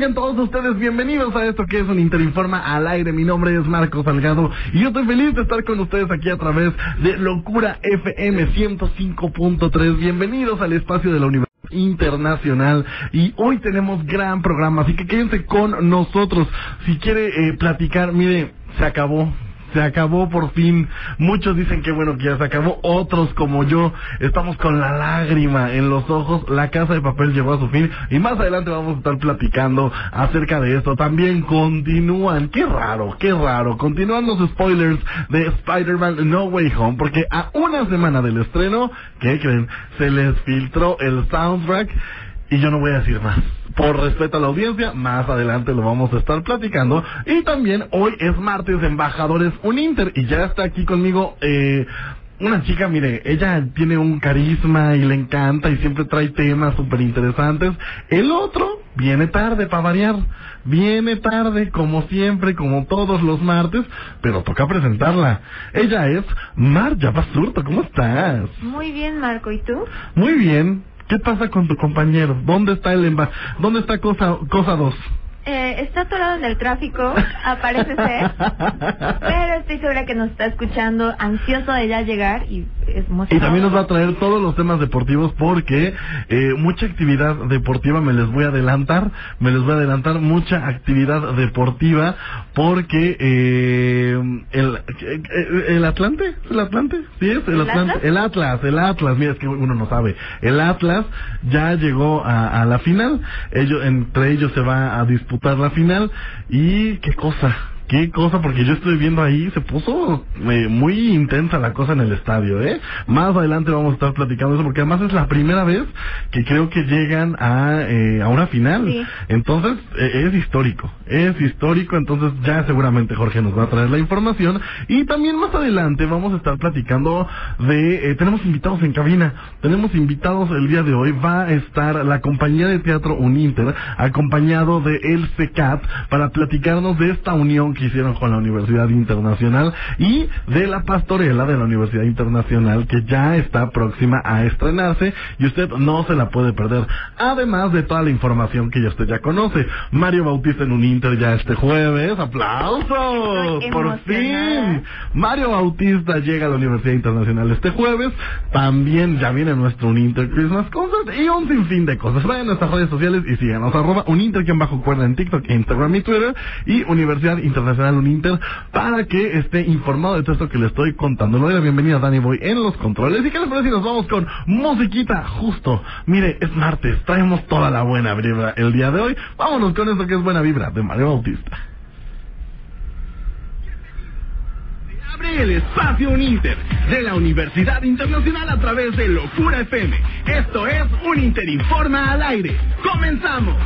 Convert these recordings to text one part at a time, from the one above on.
Oigan, todos ustedes bienvenidos a esto que es un Interinforma al aire. Mi nombre es Marco Salgado y yo estoy feliz de estar con ustedes aquí a través de Locura FM 105.3. Bienvenidos al espacio de la Universidad internacional y hoy tenemos gran programa, así que quédense con nosotros. Si quiere eh, platicar, mire, se acabó, se acabó por fin. Muchos dicen que bueno que ya se acabó. Otros como yo estamos con la lágrima en los ojos. La casa de papel llegó a su fin. Y más adelante vamos a estar platicando acerca de esto. También continúan. Qué raro, qué raro. Continúan los spoilers de Spider-Man No Way Home. Porque a una semana del estreno, ¿qué creen? Se les filtró el soundtrack. Y yo no voy a decir más. Por respeto a la audiencia, más adelante lo vamos a estar platicando. Y también hoy es martes de Embajadores Uninter. Y ya está aquí conmigo eh, una chica, mire, ella tiene un carisma y le encanta y siempre trae temas súper interesantes. El otro viene tarde para variar. Viene tarde, como siempre, como todos los martes, pero toca presentarla. Ella es Marja Basurto, ¿cómo estás? Muy bien, Marco, ¿y tú? Muy bien. ¿Qué pasa con tu compañero? ¿Dónde está el emba ¿Dónde está cosa cosa 2? Eh, está atorado en el tráfico, aparece ser, pero estoy segura que nos está escuchando, ansioso de ya llegar y es Y también nos va a traer todos los temas deportivos porque eh, mucha actividad deportiva, me les voy a adelantar, me les voy a adelantar mucha actividad deportiva porque eh, el, eh, el Atlante, el Atlante, sí es el, Atlante, Atlas? el Atlas, el Atlas, mira es que uno no sabe, el Atlas ya llegó a, a la final, ellos entre ellos se va a disputar la final. Y qué cosa, qué cosa, porque yo estoy viendo ahí, se puso eh, muy intensa la cosa en el estadio, ¿eh? Más adelante vamos a estar platicando eso, porque además es la primera vez que creo que llegan a, eh, a una final. Entonces, eh, es histórico, es histórico, entonces ya seguramente Jorge nos va a traer la información. Y también más adelante vamos a estar platicando de, tenemos invitados en cabina, tenemos invitados el día de hoy, va a estar la compañía de teatro Uninter, acompañado de el CECAT, para platicarnos de esta unión que hicieron con la Universidad Internacional y de la pastorela de la Universidad Internacional que ya está próxima a estrenarse y usted no se la puede perder. Además de toda la información que ya usted ya conoce. Mario Bautista en un Inter ya este jueves. ¡Aplausos! ¡Por fin! Mario Bautista llega a la Universidad Internacional este jueves. También ya viene nuestro Uninter Christmas Concert y un sinfín de cosas. Vayan a nuestras redes sociales y síganos. Arroba Uninter, quien bajo cuerda en TikTok, Instagram y Twitter. Y Universidad Internacional Nacional Uninter para que esté informado de todo esto que le estoy contando. Le doy la bienvenida a Dani Boy en los controles. ¿Y qué les parece si nos vamos con musiquita? Justo. Mire, es martes, traemos toda la buena vibra el día de hoy. Vámonos con esto que es buena vibra de Mario Bautista. Abre el espacio Uninter de la Universidad Internacional a través de Locura FM. Esto es un Interinforma al aire. ¡Comenzamos!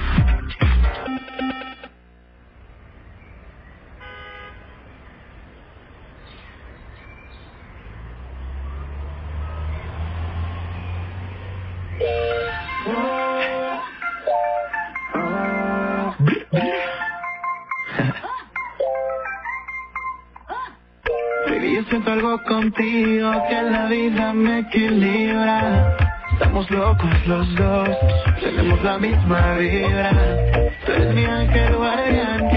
Contigo que la vida me equilibra. Estamos locos los dos, tenemos la misma vibra. Tú eres mi ángel guardián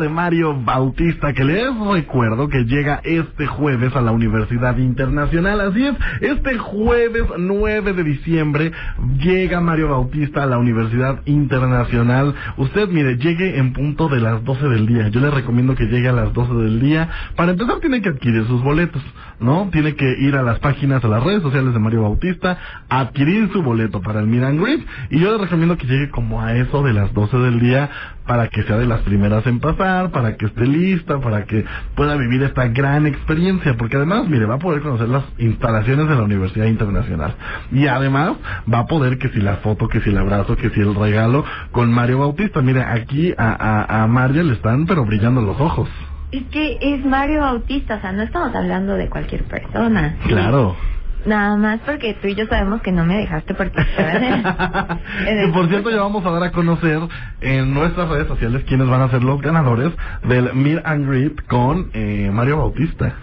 de Mario Bautista, que les recuerdo que llega este jueves a la Universidad Internacional. Así es, este jueves 9 de diciembre llega Mario Bautista a la Universidad Internacional. Usted, mire, llegue en punto de las 12 del día. Yo le recomiendo que llegue a las 12 del día. Para empezar, tiene que adquirir sus boletos, ¿no? Tiene que ir a las páginas, a las redes sociales de Mario Bautista, adquirir su boleto para el and Greet. Y yo le recomiendo que llegue como a eso de las 12 del día para que sea de las primeras en pasar, para que esté lista, para que pueda vivir esta gran experiencia, porque además, mire, va a poder conocer las instalaciones de la Universidad Internacional. Y además va a poder que si la foto, que si el abrazo, que si el regalo con Mario Bautista. Mire, aquí a, a, a Mario le están pero brillando los ojos. Es que es Mario Bautista, o sea, no estamos hablando de cualquier persona. Claro. Nada más porque tú y yo sabemos que no me dejaste participar. el- Y por cierto, ya vamos a dar a conocer en nuestras redes sociales quiénes van a ser los ganadores del Meet and Greet con eh, Mario Bautista.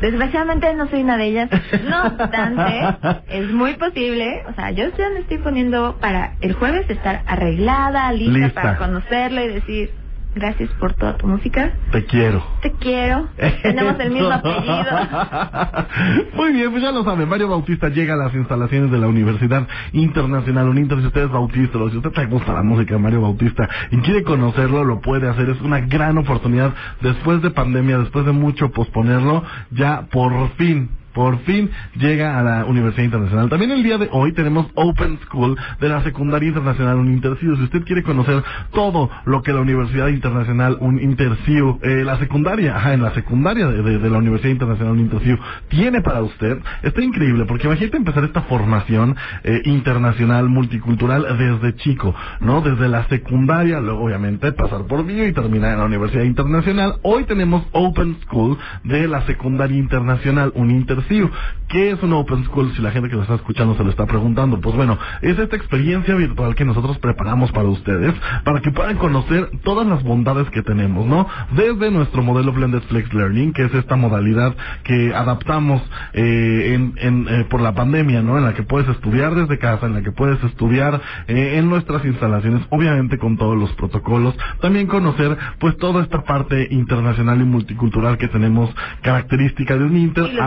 Desgraciadamente no soy una de ellas. No obstante, es muy posible. O sea, yo ya me estoy poniendo para el jueves estar arreglada, lista, Lista. para conocerlo y decir gracias por toda tu música. Te quiero. Te quiero. Tenemos el mismo apellido. Muy bien, pues ya lo saben, Mario Bautista llega a las instalaciones de la Universidad Internacional Uninter. Si usted es bautista o si usted le gusta la música de Mario Bautista y quiere conocerlo, lo puede hacer. Es una gran oportunidad después de pandemia, después de mucho posponerlo, ya por fin por fin llega a la Universidad Internacional. También el día de hoy tenemos Open School de la Secundaria Internacional Uninterciu. Si usted quiere conocer todo lo que la Universidad Internacional Uninterciu, eh, la secundaria, ajá, en la secundaria de, la Universidad Internacional Uninterciu tiene para usted, está increíble, porque imagínate empezar esta formación eh, internacional, multicultural desde chico, ¿no? Desde la secundaria, luego obviamente pasar por bio y terminar en la Universidad Internacional. Hoy tenemos Open School de la Secundaria Internacional Uninterciu. ¿Qué es una Open School? Si la gente que nos está escuchando se lo está preguntando. Pues bueno, es esta experiencia virtual que nosotros preparamos para ustedes, para que puedan conocer todas las bondades que tenemos, ¿no? Desde nuestro modelo Blended Flex Learning, que es esta modalidad que adaptamos eh, en, en, eh, por la pandemia, ¿no? En la que puedes estudiar desde casa, en la que puedes estudiar eh, en nuestras instalaciones, obviamente con todos los protocolos. También conocer, pues, toda esta parte internacional y multicultural que tenemos, característica de un Inter Y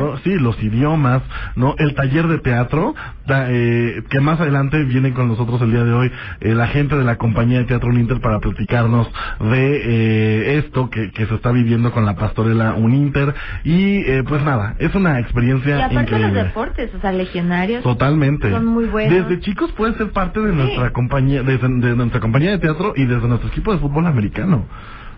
los sí, los idiomas, ¿no? El taller de teatro, da- eh, que más adelante viene con nosotros el día de hoy eh, la gente de la compañía de Teatro Uninter para platicarnos de eh, esto que, que se está viviendo con la pastorela Uninter. Y eh, pues nada, es una experiencia Y aparte los increíble. deportes, o sea, legionarios. Totalmente. Son muy buenos. Desde chicos pueden ser parte de nuestra compañía, desde, de nuestra compañía de teatro y desde nuestro equipo de fútbol americano.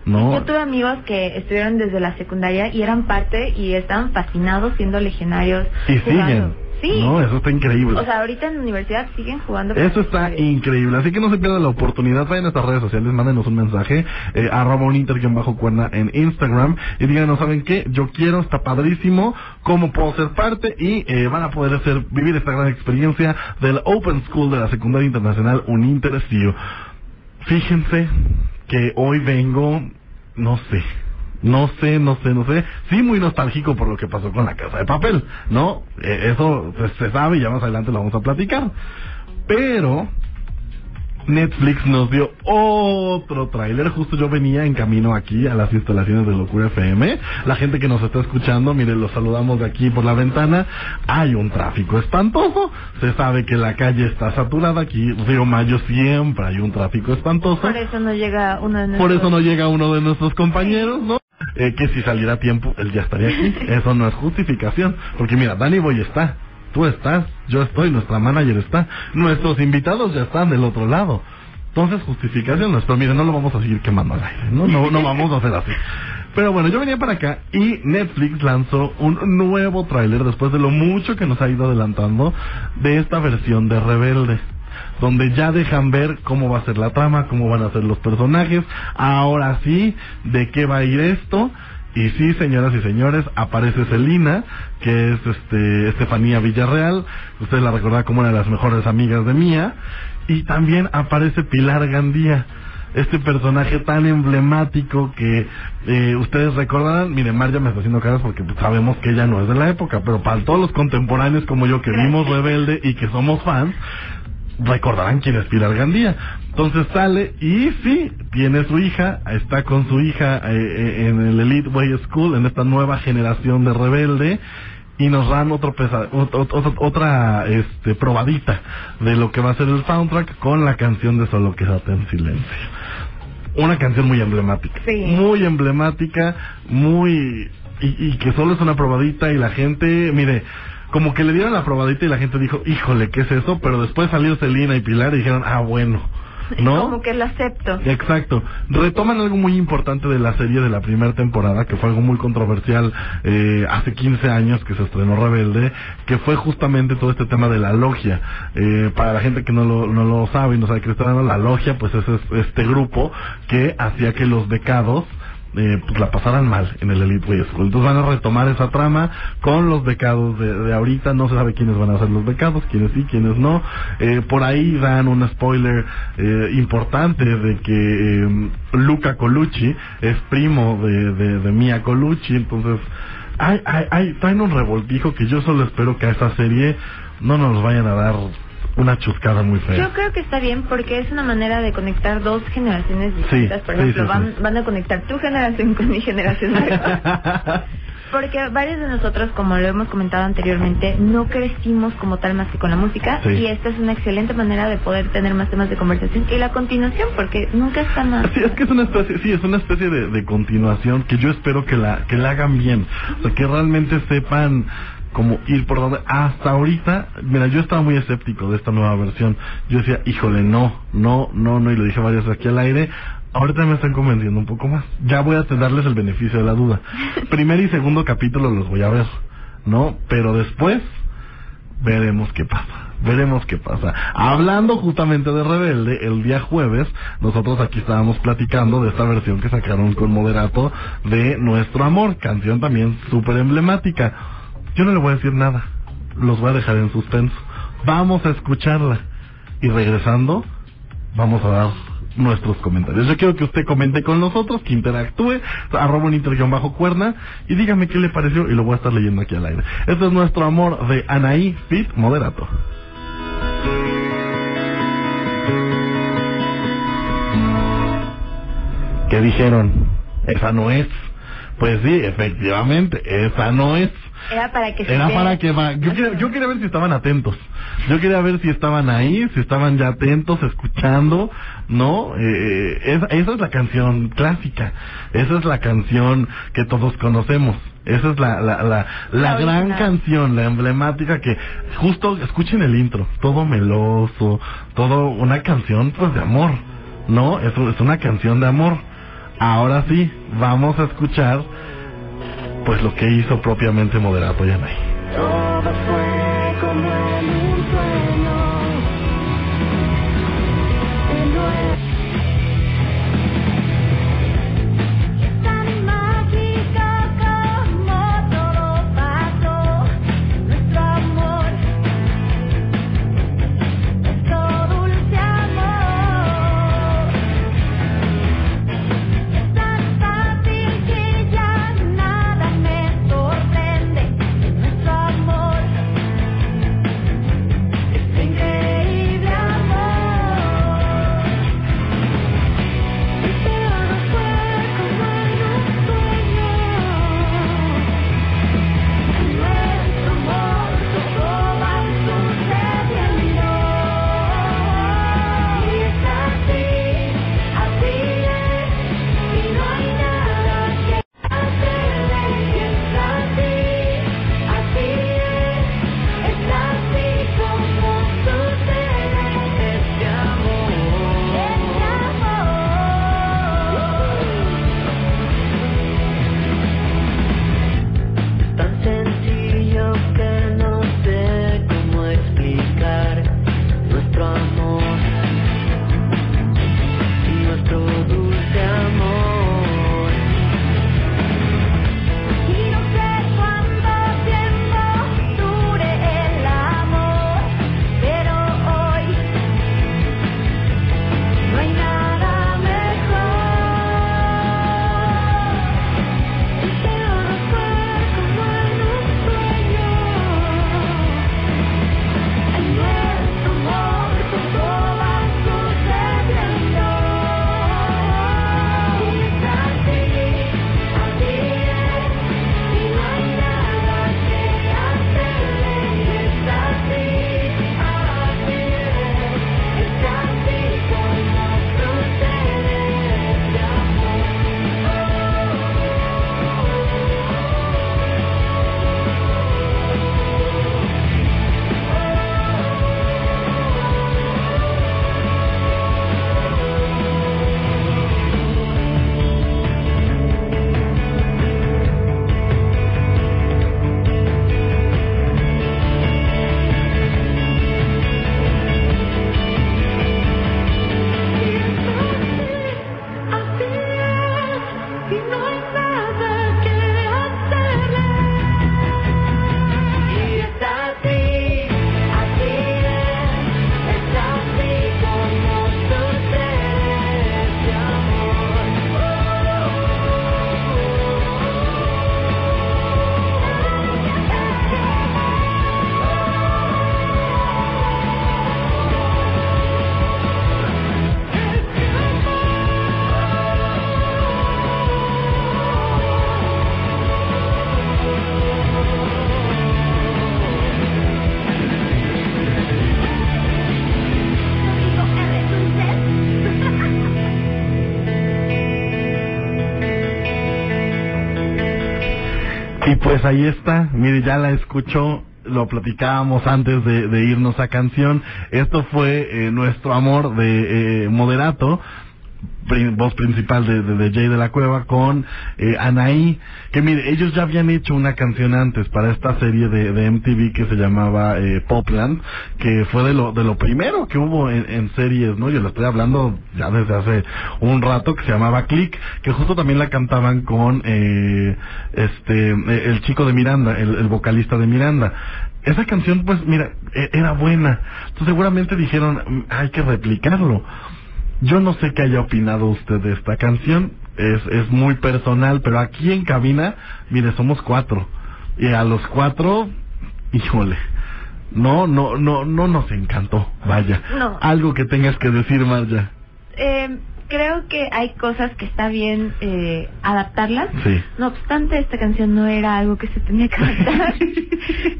¿No? Yo tuve amigos que estuvieron desde la secundaria y eran parte y estaban fascinados siendo legionarios. Y jugando. siguen. Sí. No, eso está increíble. O sea, ahorita en la universidad siguen jugando. Eso está increíble, así que no se pierda la oportunidad, vayan a nuestras redes sociales, mándenos un mensaje, eh, arroba un inter bajo cuerda en Instagram y díganos, ¿saben qué? Yo quiero, está padrísimo, ¿cómo puedo ser parte? Y eh, van a poder hacer, vivir esta gran experiencia del Open School de la Secundaria Internacional Uninter. Fíjense que hoy vengo, no sé, no sé, no sé, no sé. Sí, muy nostálgico por lo que pasó con la casa de papel, ¿no? Eh, eso pues, se sabe y ya más adelante lo vamos a platicar. Pero Netflix nos dio otro tráiler. Justo yo venía en camino aquí a las instalaciones de Locura FM. La gente que nos está escuchando, miren, los saludamos de aquí por la ventana. Hay un tráfico espantoso. Se sabe que la calle está saturada. Aquí, Río Mayo, siempre hay un tráfico espantoso. Por eso no llega uno de Por nuestros... eso no llega uno de nuestros compañeros, ¿no? Eh, que si saliera a tiempo, él ya estaría aquí. Eso no es justificación. Porque mira, Danny Boy está. Tú estás, yo estoy, nuestra manager está, nuestros invitados ya están del otro lado. Entonces, justificación no pero mire, no lo vamos a seguir quemando al aire, ¿no? No, no vamos a hacer así. Pero bueno, yo venía para acá y Netflix lanzó un nuevo tráiler después de lo mucho que nos ha ido adelantando de esta versión de Rebelde donde ya dejan ver cómo va a ser la trama, cómo van a ser los personajes, ahora sí, de qué va a ir esto. Y sí, señoras y señores, aparece Celina, que es este Estefanía Villarreal, ustedes la recordarán como una de las mejores amigas de Mía, y también aparece Pilar Gandía, este personaje tan emblemático que eh, ustedes recordarán, miren, Mar ya me está haciendo caras porque sabemos que ella no es de la época, pero para todos los contemporáneos como yo que vimos Rebelde y que somos fans, recordarán quién es Pilar Gandía. Entonces sale y sí, tiene su hija, está con su hija eh, eh, en el Elite Way School, en esta nueva generación de rebelde, y nos dan otro pesa, otra, otra este, probadita de lo que va a ser el soundtrack con la canción de Solo Quédate en Silencio. Una canción muy emblemática. Muy emblemática, muy... Y, y que solo es una probadita y la gente, mire, como que le dieron la probadita y la gente dijo, híjole, ¿qué es eso? Pero después salió Celina y Pilar y dijeron, ah, bueno. ¿No? Como que lo acepto. Exacto. Retoman algo muy importante de la serie de la primera temporada, que fue algo muy controversial eh, hace 15 años que se estrenó Rebelde, que fue justamente todo este tema de la logia. Eh, para la gente que no lo, no lo sabe y no sabe qué está dando, la logia pues es este grupo que hacía que los becados eh, pues la pasaran mal en el Elite Way School. Entonces van a retomar esa trama con los becados de, ahorita, no se sabe quiénes van a ser los becados, quiénes sí, quiénes no. Eh, por ahí dan un spoiler eh, importante de que eh, Luca Colucci es primo de, de, de Mia Colucci, entonces hay, hay, hay, traen un revoltijo que yo solo espero que a esa serie no nos vayan a dar una chuscada muy fea. Yo creo que está bien porque es una manera de conectar dos generaciones distintas. Por ejemplo, van, van a conectar tu generación con mi generación. Porque varios de nosotros, como lo hemos comentado anteriormente, no crecimos como tal más que con la música y esta es una excelente manera de poder tener más temas de conversación y la continuación, porque nunca está más. Sí, es que es una especie, sí, es una especie de, de continuación que yo espero que la que la hagan bien, o sea, que realmente sepan como ir por donde hasta ahorita, mira, yo estaba muy escéptico de esta nueva versión. Yo decía, híjole, no, no, no, no, y lo dije varias veces aquí al aire. Ahorita me están convenciendo un poco más. Ya voy a darles el beneficio de la duda. Primer y segundo capítulo los voy a ver, ¿no? Pero después veremos qué pasa. Veremos qué pasa. Hablando justamente de Rebelde, el día jueves, nosotros aquí estábamos platicando de esta versión que sacaron con Moderato de Nuestro Amor, canción también súper emblemática yo no le voy a decir nada. Los voy a dejar en suspenso. Vamos a escucharla. Y regresando, vamos a dar nuestros comentarios. Yo quiero que usted comente con nosotros, que interactúe, arroba un inter bajo cuerna, y dígame qué le pareció y lo voy a estar leyendo aquí al aire. Este es nuestro amor de Anaí Fit Moderato. ¿Qué dijeron? Esa no es. Pues sí, efectivamente, esa no es. Era para que Era para que yo quería, yo quería ver si estaban atentos. Yo quería ver si estaban ahí, si estaban ya atentos, escuchando, ¿no? Eh, esa, esa es la canción clásica. Esa es la canción que todos conocemos. Esa es la, la, la, la, gran canción, la emblemática que justo escuchen el intro, todo meloso, todo una canción pues de amor, ¿no? Eso es una canción de amor. Ahora sí, vamos a escuchar pues lo que hizo propiamente Moderato Yanay. Ahí está, mire, ya la escuchó, lo platicábamos antes de, irnos a canción. Esto fue eh, nuestro amor de eh, Moderato voz principal de, de, Jay de la Cueva con eh, Anaí, que mire, ellos ya habían hecho una canción antes para esta serie de, de MTV que se llamaba eh, Popland, que fue de lo, de lo primero que hubo en, en, series, ¿no? Yo le estoy hablando ya desde hace un rato, que se llamaba Click, que justo también la cantaban con eh, este el chico de Miranda, el, el vocalista de Miranda esa canción, pues mira, e, era buena. Entonces seguramente dijeron, mm, hay que replicarlo. Yo no sé qué haya opinado usted de esta canción, es, es muy personal, pero aquí en cabina, mire, somos cuatro. Y a los cuatro, híjole, no, no, no, no nos encantó, vaya. No. Algo que tengas que decir, Marja. Eh, creo que hay cosas que está bien eh, adaptarlas. Sí. No obstante, esta canción no era algo que se tenía que adaptar.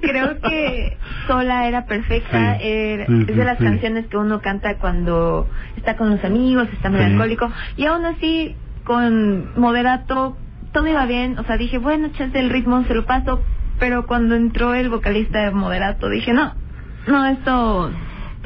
creo que sola era perfecta. es de las canciones que uno canta cuando está con los amigos, está muy alcohólico. Y aún así, con moderato, todo iba bien. O sea, dije, bueno, chance el ritmo se lo paso. Pero cuando entró el vocalista de moderato, dije, no, no, esto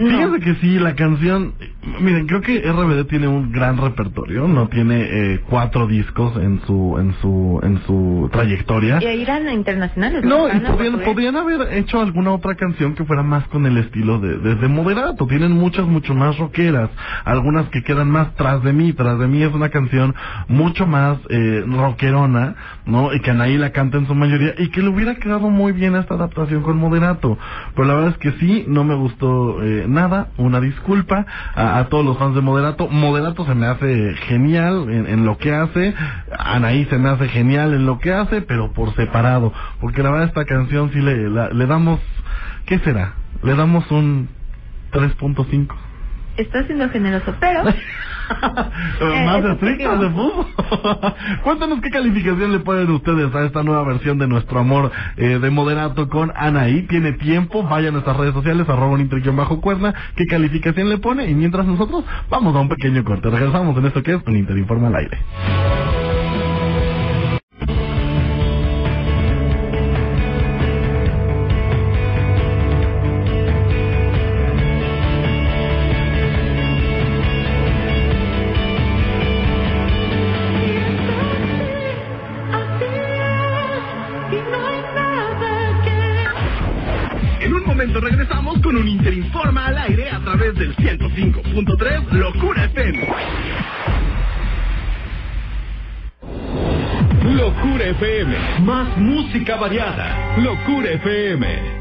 Fíjate que sí, la canción, miren, creo que RBD tiene un gran repertorio, no tiene eh, cuatro discos en su en su en su trayectoria. Y irán a internacionales. No, y podrían, haber hecho alguna otra canción que fuera más con el estilo de, de, moderato. Tienen muchas mucho más rockeras, algunas que quedan más tras de mí. Tras de mí es una canción mucho más eh, rockerona, ¿no? Y que Anaí la canta en su mayoría y que le hubiera quedado muy bien esta adaptación con moderato. Pero la verdad es que sí, no me gustó. Eh, nada, una disculpa a, todos los fans de Moderato. Moderato se me hace genial en, lo que hace, Anaí se me hace genial en lo que hace, pero por separado, porque la verdad esta canción sí le, le damos, ¿qué será? Le damos un 3.5 está siendo generoso, pero... Eh, más estricto de fútbol. Cuéntanos qué calificación le ponen ustedes a esta nueva versión de nuestro amor eh, de moderato con Anaí. Tiene tiempo, vaya a nuestras redes sociales, arroba un bajo cuerna, qué calificación le pone y mientras nosotros vamos a un pequeño corte. Regresamos en esto que es un Interinforma al aire. Del 105.3 Locura FM. Locura FM. Más música variada. Locura FM.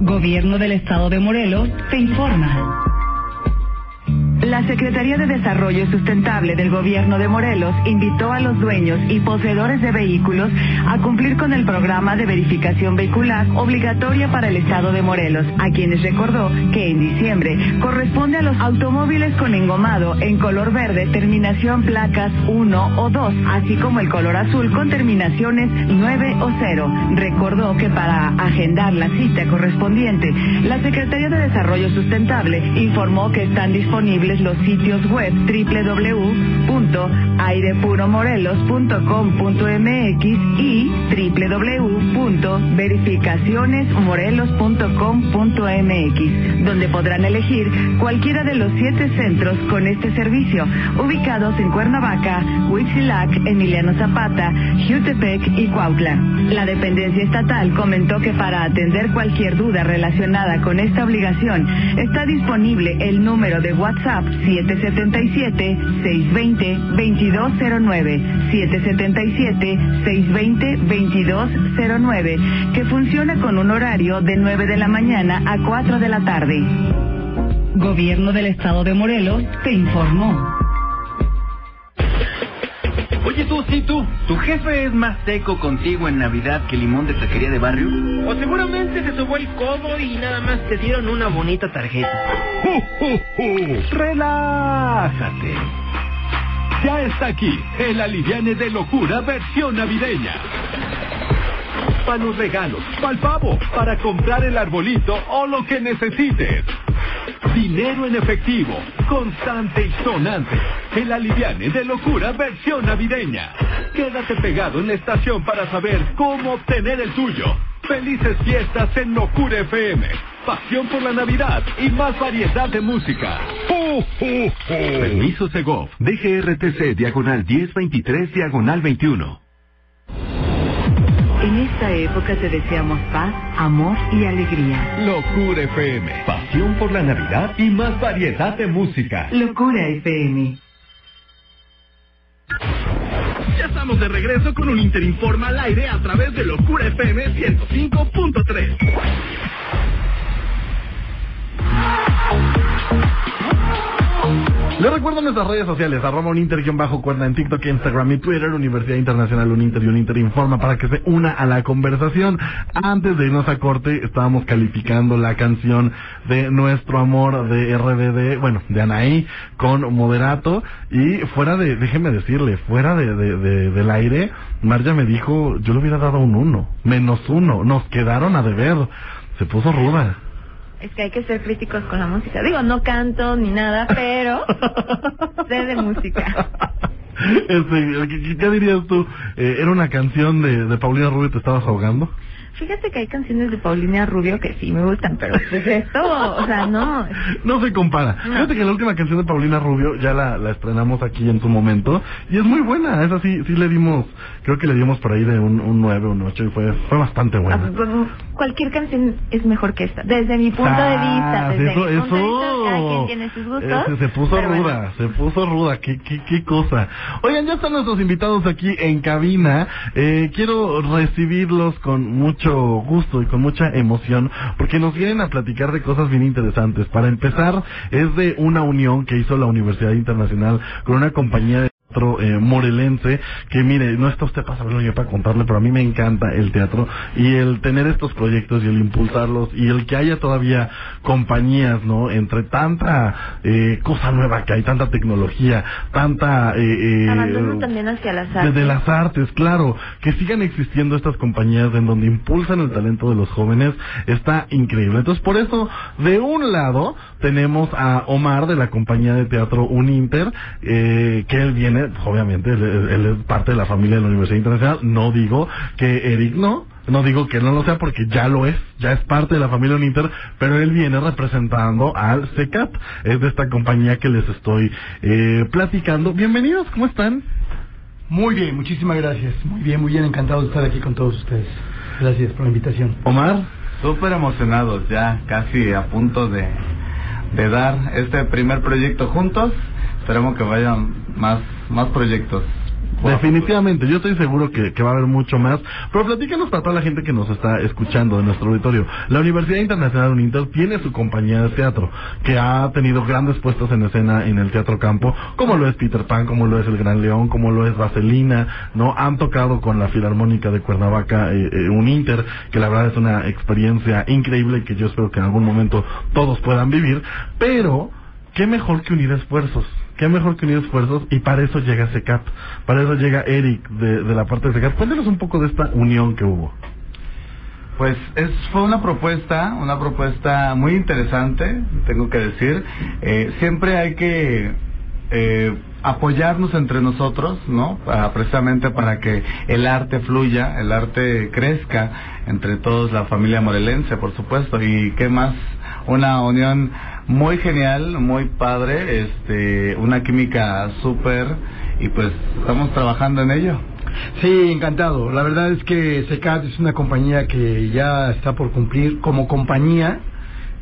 Gobierno del Estado de Morelos te informa. La Secretaría de Desarrollo Sustentable del Gobierno de Morelos invitó a los dueños y poseedores de vehículos a cumplir con el programa de verificación vehicular obligatoria para el Estado de Morelos, a quienes recordó que en diciembre corresponde a los automóviles con engomado en color verde, terminación placas 1 o 2, así como el color azul con terminaciones 9 o 0. Recordó que para agendar la cita correspondiente, la Secretaría de Desarrollo Sustentable informó que están disponibles los sitios web www.airepuromorelos.com.mx y www.verificacionesmorelos.com.mx, donde podrán elegir cualquiera de los siete centros con este servicio, ubicados en Cuernavaca, Huitzilac, Emiliano Zapata, Jutepec y Cuautla. La dependencia estatal comentó que para atender cualquier duda relacionada con esta obligación está disponible el número de WhatsApp 777-620-2209. 777-620-2209, que funciona con un horario de 9 de la mañana a 4 de la tarde. Gobierno del Estado de Morelos te informó. Oye, tú, sí, tú. ¿Tu jefe es más seco contigo en Navidad que limón de taquería de barrio? O seguramente se subió el codo y nada más te dieron una bonita tarjeta. ¡Relájate! Ya está aquí el aliviane de locura versión navideña. Para los regalos, para el pavo, para comprar el arbolito o lo que necesites. Dinero en efectivo, constante y sonante. El aliviane de locura versión navideña. Quédate pegado en la estación para saber cómo obtener el tuyo. Felices fiestas en Locura FM. Pasión por la Navidad y más variedad de música. Permiso Segov. DGRTC Diagonal 1023 Diagonal 21. Época te deseamos paz, amor y alegría. Locura FM. Pasión por la Navidad y más variedad de música. Locura FM. Ya estamos de regreso con un Interinforma al aire a través de Locura FM 105.3. Les recuerdo nuestras redes sociales, arroba cuenta en TikTok, Instagram y Twitter, Universidad Internacional Uninter y Uninter Informa para que se una a la conversación. Antes de irnos a corte, estábamos calificando la canción de Nuestro Amor de RBD, bueno, de Anaí, con Moderato, y fuera de, déjeme decirle, fuera de, de, del aire, Marja me dijo, yo le hubiera dado un uno, menos uno, nos quedaron a deber, se puso ruda es que hay que ser críticos con la música. Digo, no canto ni nada, pero sé de música. Este, ¿qué, dirías tú? Eh, ¿Era una canción de, de Paulina Rubio te estabas ahogando? Fíjate que hay canciones de Paulina Rubio que sí me gustan, pero pues esto, o sea, no. No se compara. Fíjate que la última canción de Paulina Rubio ya la, la estrenamos aquí en su momento y es muy buena. Esa sí, sí le dimos, creo que le dimos por ahí de un, un 9, un 8 y fue, fue bastante buena. Ah, pues, cualquier canción es mejor que esta, desde mi punto de vista. Ah, desde eso, mi punto eso. De vista, tiene sus gustos. se puso ruda, se puso ruda, qué, qué, qué cosa. Oigan, ya están nuestros invitados aquí en cabina. Eh, quiero recibirlos con mucho gusto y con mucha emoción porque nos vienen a platicar de cosas bien interesantes. Para empezar, es de una unión que hizo la Universidad Internacional con una compañía de eh, morelense, que mire, no está usted para saberlo yo para contarle, pero a mí me encanta el teatro y el tener estos proyectos y el impulsarlos y el que haya todavía compañías, ¿no? Entre tanta eh, cosa nueva que hay, tanta tecnología, tanta... Eh, eh también hacia las artes. De, las artes, claro, que sigan existiendo estas compañías en donde impulsan el talento de los jóvenes, está increíble. Entonces, por eso, de un lado, tenemos a Omar de la compañía de teatro Uninter, eh, que él viene obviamente, él, es parte de la familia de la Universidad Internacional. No digo que Eric no, no digo que no lo sea porque ya lo es, ya es parte de la familia Uninter, pero él viene representando al CECAT, es de esta compañía que les estoy eh, platicando. Bienvenidos, ¿cómo están? Muy bien, muchísimas gracias. Muy bien, muy bien, encantado de estar aquí con todos ustedes. Gracias por la invitación. Omar. Súper emocionados, ya casi a punto de, de dar este primer proyecto juntos. Esperemos que vayan más más proyectos. Definitivamente, yo estoy seguro que, va a haber mucho más. Pero platícanos para toda la gente que nos está escuchando en nuestro auditorio. La Universidad Internacional Uninter tiene su compañía de teatro, que ha tenido grandes puestos en escena en el teatro campo, como lo es Peter Pan, como lo es El Gran León, como lo es Vaselina, ¿no? Han tocado con la Filarmónica de Cuernavaca eh, eh, Uninter, que la verdad es una experiencia increíble que yo espero que en algún momento todos puedan vivir. Pero, qué mejor que unir esfuerzos qué mejor que unir esfuerzos y para eso llega SECAP, para eso llega Eric de, de la parte de SECAP. Cuéntanos un poco de esta unión que hubo. Pues es, fue una propuesta, una propuesta muy interesante, tengo que decir. Eh, siempre hay que eh, apoyarnos entre nosotros, ¿no? precisamente para que el arte fluya, el arte crezca entre todos, la familia morelense, por supuesto. Y qué más, una unión muy genial, muy padre, este, una química súper y pues estamos trabajando en ello. Sí, encantado. La verdad es que SECAT es una compañía que ya está por cumplir, como compañía,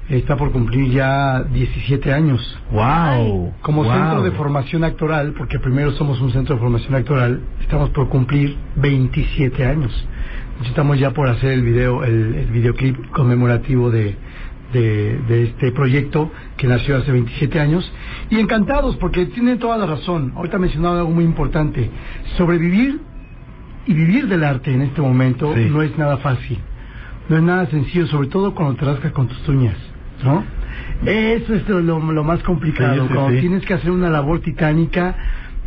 está por cumplir ya 17 años. ¡Wow! Como centro de formación actoral, porque primero somos un centro de formación actoral, estamos por cumplir 27 años. Estamos ya por hacer el video, el videoclip conmemorativo de, de, de, este proyecto que nació hace 27 años y encantados porque tienen toda la razón. Ahorita mencionaba algo muy importante. Sobrevivir y vivir del arte en este momento no es nada fácil, no es nada sencillo, sobre todo cuando te rascas con tus uñas, ¿no? Eso es lo, lo más complicado, cuando tienes que hacer una labor titánica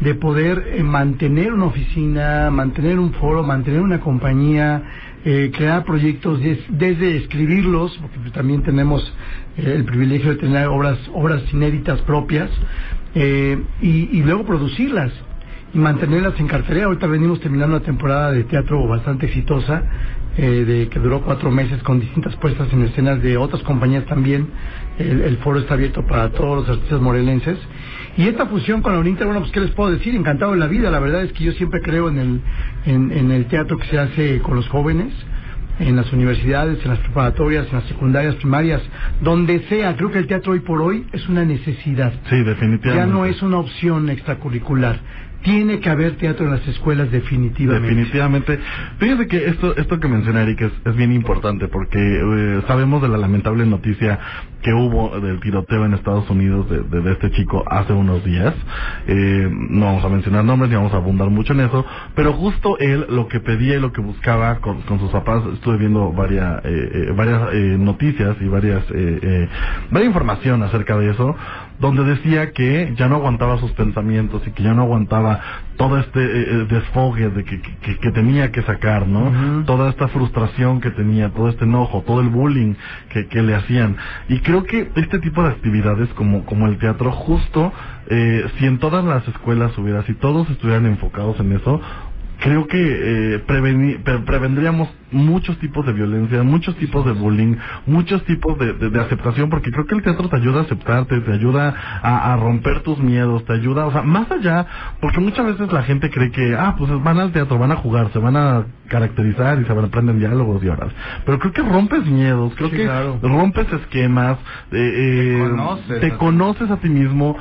de poder eh, mantener una oficina, mantener un foro, mantener una compañía, eh, crear proyectos desde escribirlos, porque pues también tenemos eh, el privilegio de tener obras, obras inéditas propias, eh, y, luego producirlas y mantenerlas en cartelera. Ahorita venimos terminando una temporada de teatro bastante exitosa, de que duró cuatro meses con distintas puestas en escenas de otras compañías también. El, el foro está abierto para todos los artistas morelenses y esta fusión con la UNINTER, bueno, pues qué les puedo decir, encantado de la vida. La verdad es que yo siempre creo en el, en, el teatro que se hace con los jóvenes en las universidades, en las preparatorias, en las secundarias, primarias, donde sea. Creo que el teatro hoy por hoy es una necesidad. Sí, definitivamente. Ya no es una opción extracurricular tiene que haber teatro en las escuelas definitivamente. Definitivamente. Fíjese que esto, esto que menciona Eric es, bien importante porque eh, sabemos de la lamentable noticia que hubo del tiroteo en Estados Unidos de, este chico hace unos días. Eh, no vamos a mencionar nombres ni vamos a abundar mucho en eso, pero justo él lo que pedía y lo que buscaba con, sus papás, estuve viendo varias, eh, varias noticias y varias, varias información acerca de eso, donde decía que ya no aguantaba sus pensamientos y que ya no aguantaba todo este eh, eh, desfogue de que, que, tenía que sacar, ¿no? Toda esta frustración que tenía, todo este enojo, todo el bullying que, que le hacían. Y creo que este tipo de actividades como, como el teatro, justo eh, si en todas las escuelas hubiera, si todos estuvieran enfocados en eso, creo que eh, prevendríamos muchos tipos de violencia, muchos tipos de bullying, muchos tipos de, de, aceptación, porque creo que el teatro te ayuda a aceptarte, te ayuda a, a, romper tus miedos, te ayuda, o sea, más allá, porque muchas veces la gente cree que, ah, pues van al teatro, van a jugar, se van a caracterizar y se van a aprender diálogos y horas. Pero creo que rompes miedos, creo que rompes esquemas, eh, eh te conoces a ti mismo,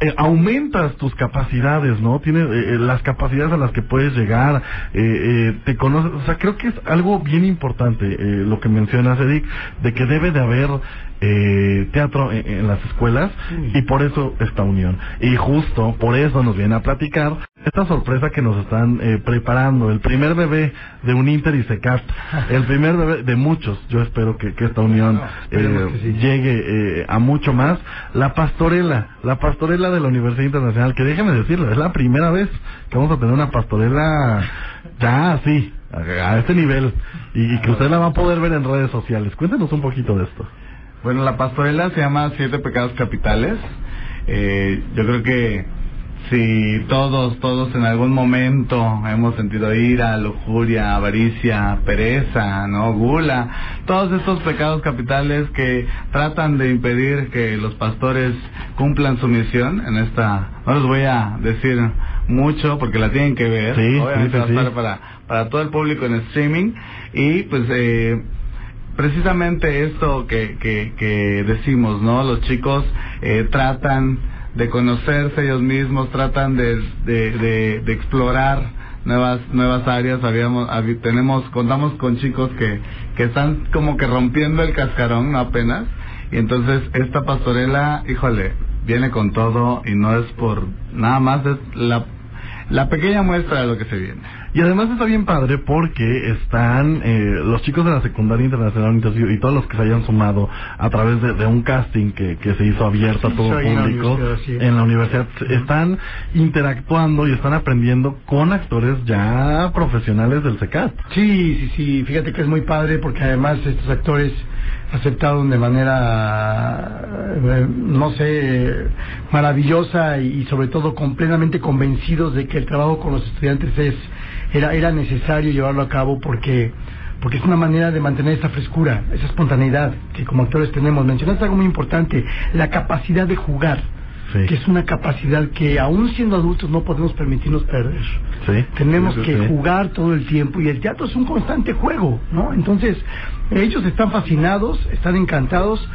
eh, aumentas tus capacidades, ¿no? Tienes eh, eh, las capacidades a las que puedes llegar, te conoces, o sea, creo que es algo bien importante lo que mencionas, Eric, de que debe de haber eh, teatro en, las escuelas y por eso esta unión. Y justo por eso nos viene a platicar esta sorpresa que nos están eh, preparando, el primer bebé de un Inter y Secast, el primer bebé de muchos, yo espero que, esta unión eh, llegue a mucho más, la pastorela, la pastorela de la Universidad Internacional, que déjeme decirlo, es la primera vez que vamos a tener una pastorela ya así, a, este nivel, y que usted la va a poder ver en redes sociales. Cuéntenos un poquito de esto. Bueno, la pastorela se llama Siete Pecados Capitales. Eh, yo creo que si todos, todos en algún momento hemos sentido ira, lujuria, avaricia, pereza, no, gula, todos estos pecados capitales que tratan de impedir que los pastores cumplan su misión en esta, no les voy a decir mucho porque la tienen que ver, sí, obviamente va a estar para, para todo el público en streaming y pues eh, precisamente esto que, que, decimos, ¿no? Los chicos eh, tratan de conocerse ellos mismos, tratan de, de, de, explorar nuevas nuevas áreas. Habíamos, tenemos, contamos con chicos que, que están como que rompiendo el cascarón, ¿no? Apenas. Y entonces esta pastorela, híjole, viene con todo y no es por nada más, es la, la pequeña muestra de lo que se viene. Y además está bien padre porque están eh, los chicos de la secundaria internacional y todos los que se hayan sumado a través de, un casting que, que, se hizo abierto a todo público en la, universidad están interactuando y están aprendiendo con actores ya profesionales del SECAT. Sí, sí, sí, fíjate que es muy padre porque además estos actores aceptaron de manera, eh, no sé, maravillosa y sobre todo completamente convencidos de que el trabajo con los estudiantes es era, era necesario llevarlo a cabo porque porque es una manera de mantener esa frescura, esa espontaneidad que como actores tenemos. Mencionaste algo muy importante, la capacidad de jugar, que es una capacidad que aún siendo adultos no podemos permitirnos perder. Tenemos que jugar todo el tiempo y el teatro es un constante juego, ¿no? Entonces, ellos están fascinados, están encantados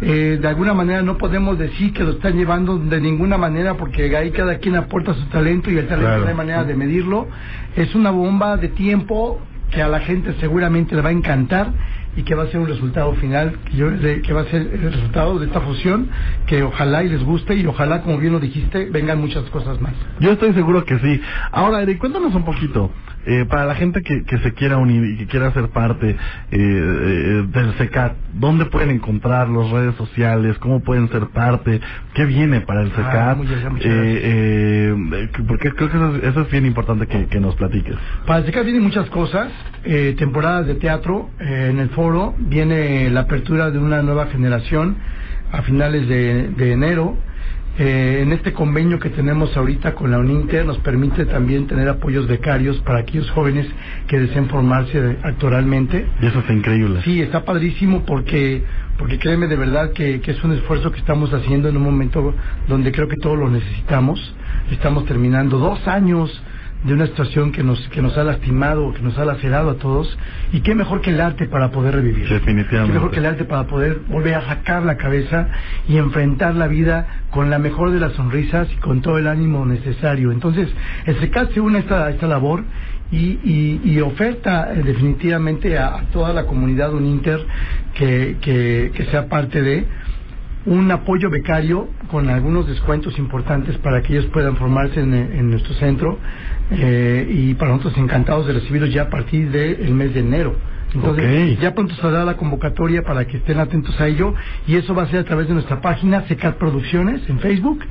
eh, de alguna manera no podemos decir que lo están llevando de ninguna manera porque ahí cada quien aporta su talento y el talento no hay manera de medirlo. Es una bomba de tiempo que a la gente seguramente le va a encantar y que va a ser un resultado final, que, yo, que va a ser el resultado de esta fusión, que ojalá y les guste y ojalá, como bien lo dijiste, vengan muchas cosas más. Yo estoy seguro que sí. Ahora, Eric, cuéntanos un poquito. Eh, para la gente que, que, se quiera unir y que quiera ser parte eh, eh del SECAT, ¿dónde pueden encontrar las redes sociales? ¿Cómo pueden ser parte? ¿Qué viene para el SECAT? Ah, eh, eh, porque creo que eso es, eso es bien importante que, que, nos platiques. Para el SECAT vienen muchas cosas, temporadas de teatro en el foro, viene la apertura de una nueva generación a finales de, de enero, eh, en este convenio que tenemos ahorita con la UNINTER nos permite también tener apoyos becarios para aquellos jóvenes que deseen formarse actoralmente. Y eso está increíble. Sí, está padrísimo porque porque créeme de verdad que, que, es un esfuerzo que estamos haciendo en un momento donde creo que todos lo necesitamos. Estamos terminando dos años de una situación que nos, que nos ha lastimado, que nos ha lacerado a todos, y qué mejor que el arte para poder revivir. Definitivamente. Qué mejor que el arte para poder volver a sacar la cabeza y enfrentar la vida con la mejor de las sonrisas y con todo el ánimo necesario. Entonces, el SECAT se une a esta, esta labor y, y, oferta eh, definitivamente a, toda la comunidad Uninter que, que, que sea parte de un apoyo becario con algunos descuentos importantes para que ellos puedan formarse en, nuestro centro eh, y para nosotros encantados de recibirlos ya a partir del mes de enero. Entonces, ya pronto saldrá la convocatoria para que estén atentos a ello y eso va a ser a través de nuestra página Secat Producciones en Facebook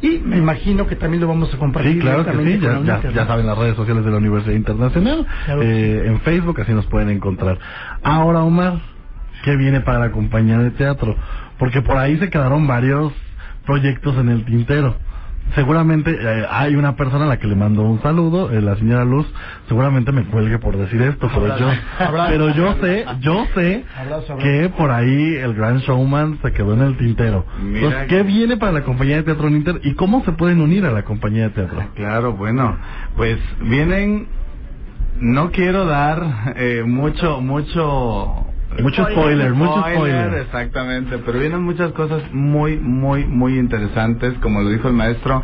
y me imagino que también lo vamos a compartir. Sí, claro que sí, ya, saben las redes sociales de la Universidad Internacional, eh, en Facebook, así nos pueden encontrar. Ahora, Omar, ¿qué viene para la compañía de teatro? Porque por ahí se quedaron varios proyectos en el tintero. Seguramente eh, hay una persona a la que le mando un saludo, eh, la señora Luz, seguramente me cuelgue por decir esto, pero yo, pero yo sé, yo sé que por ahí el gran showman se quedó en el tintero. Entonces, ¿qué viene para la compañía de teatro Inter y cómo se pueden unir a la compañía de teatro? Ah, claro, bueno, pues vienen, no quiero dar eh, mucho, mucho mucho spoiler, mucho spoiler, Exactamente, pero vienen muchas cosas muy, muy, muy interesantes, como lo dijo el maestro,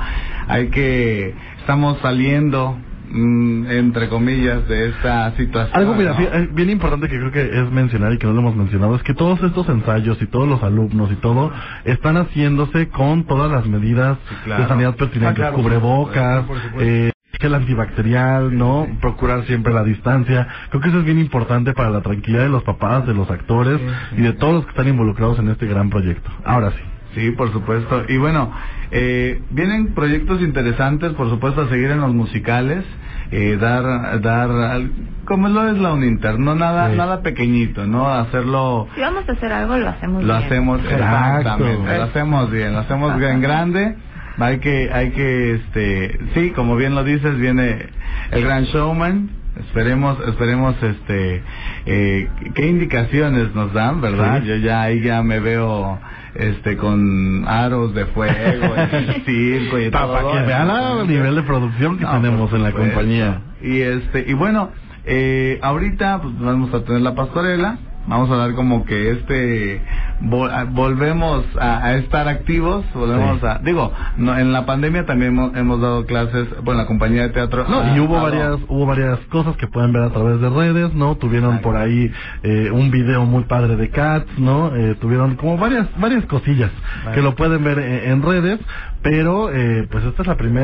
hay que, estamos saliendo mm, entre comillas, de esta situación. Algo eh, bien importante que creo que es mencionar y que no lo hemos mencionado es que todos estos ensayos y todos los alumnos y todo están haciéndose con todas las medidas de sanidad pertinentes, ah, cubrebocas, eh, el antibacterial, ¿no? Procurar siempre la distancia. Creo que eso es bien importante para la tranquilidad de los papás, de los actores y de todos los que están involucrados en este gran proyecto. Ahora sí. Sí, por supuesto. Y bueno, eh, vienen proyectos interesantes, por supuesto, a seguir en los musicales, eh, dar, dar, como lo es la Uninter, no nada, nada pequeñito, ¿no? Hacerlo. Si vamos a hacer algo, lo hacemos lo Hacemos, exactamente, lo hacemos bien, lo hacemos bien grande hay que, hay que, este, sí, como bien lo dices, viene el gran showman. Esperemos, esperemos, este, eh, qué indicaciones nos dan, ¿verdad? Yo ya ahí ya me veo, este, con aros de fuego, el circo y todo. Para que vean el nivel de producción que tenemos en la compañía. Y este, y bueno, eh, ahorita pues vamos a tener la pastorela vamos a dar como que este volvemos a, estar activos volvemos a digo no, en la pandemia también hemos, dado clases bueno la compañía de teatro no, y hubo varias hubo varias cosas que pueden ver a través de redes no tuvieron por ahí eh, un video muy padre de Cats no eh, tuvieron como varias varias cosillas que lo pueden ver en, redes pero eh, pues esta es la primera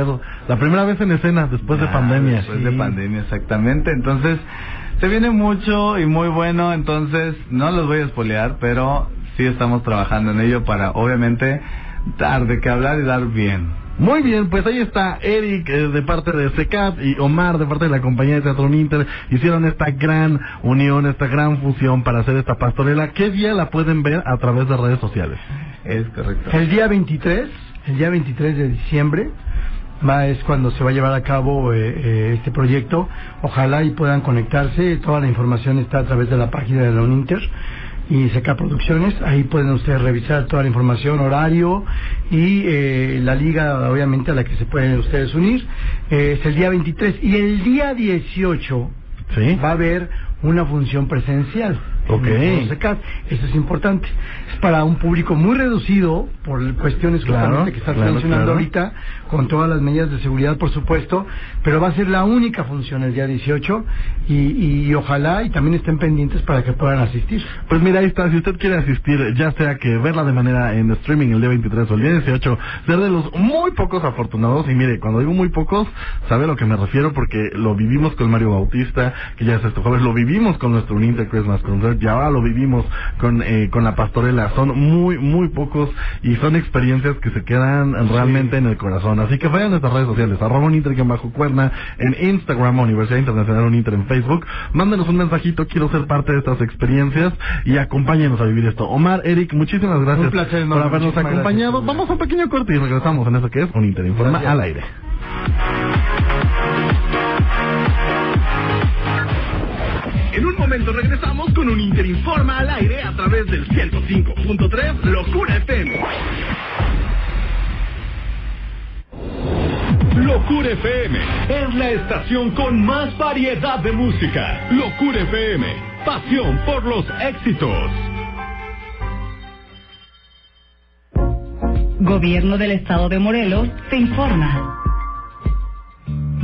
la primera vez en escena después de pandemia. después de pandemia exactamente. Entonces se viene mucho y muy bueno, entonces no los voy a espolear, pero sí estamos trabajando en ello para, obviamente, dar de qué hablar y dar bien. Muy bien, pues ahí está Eric eh, de parte de SECAP y Omar de parte de la compañía de Teatro Inter. Hicieron esta gran unión, esta gran fusión para hacer esta pastorela. ¿Qué día la pueden ver a través de redes sociales? Es correcto. El día 23, el día 23 de diciembre, es cuando se va a llevar a cabo eh, eh, este proyecto. Ojalá y puedan conectarse. Toda la información está a través de la página de la UNINTER y Seca Producciones. Ahí pueden ustedes revisar toda la información, horario y eh, la liga, obviamente, a la que se pueden ustedes unir. es el día 23 y el día 18 ¿Sí? va a haber una función presencial. Ok. Eso es importante. Es para un público muy reducido por cuestiones claro, que está funcionando ahorita, con todas las medidas de seguridad, por supuesto, pero va a ser la única función el día 18 y, y, ojalá y también estén pendientes para que puedan asistir. Pues mira, ahí está, si usted quiere asistir, ya sea que verla de manera en streaming el día 23 o el día 18, ser de los muy pocos afortunados, y mire, cuando digo muy pocos, sabe a lo que me refiero porque lo vivimos con Mario Bautista, que ya es esto joven, lo vivimos con nuestro Uninter Christmas Concert, ya ahora lo vivimos con, eh, con la pastorela, son muy, muy pocos y son experiencias que se quedan realmente en el corazón. Así que vayan a nuestras redes sociales, arroba Uninter bajo cuerna, en Instagram, Universidad Internacional Uninter en Facebook, mándenos un mensajito, quiero ser parte de estas experiencias y acompáñenos a vivir esto. Omar, Eric, muchísimas gracias por habernos acompañado. Vamos a un pequeño corte y regresamos en eso que es Uninter Informa al aire. En un momento regresamos con un Interinforma al aire a través del 105.3 Locura FM. Locura FM es la estación con más variedad de música. Locura FM, pasión por los éxitos. Gobierno del Estado de Morelos te informa.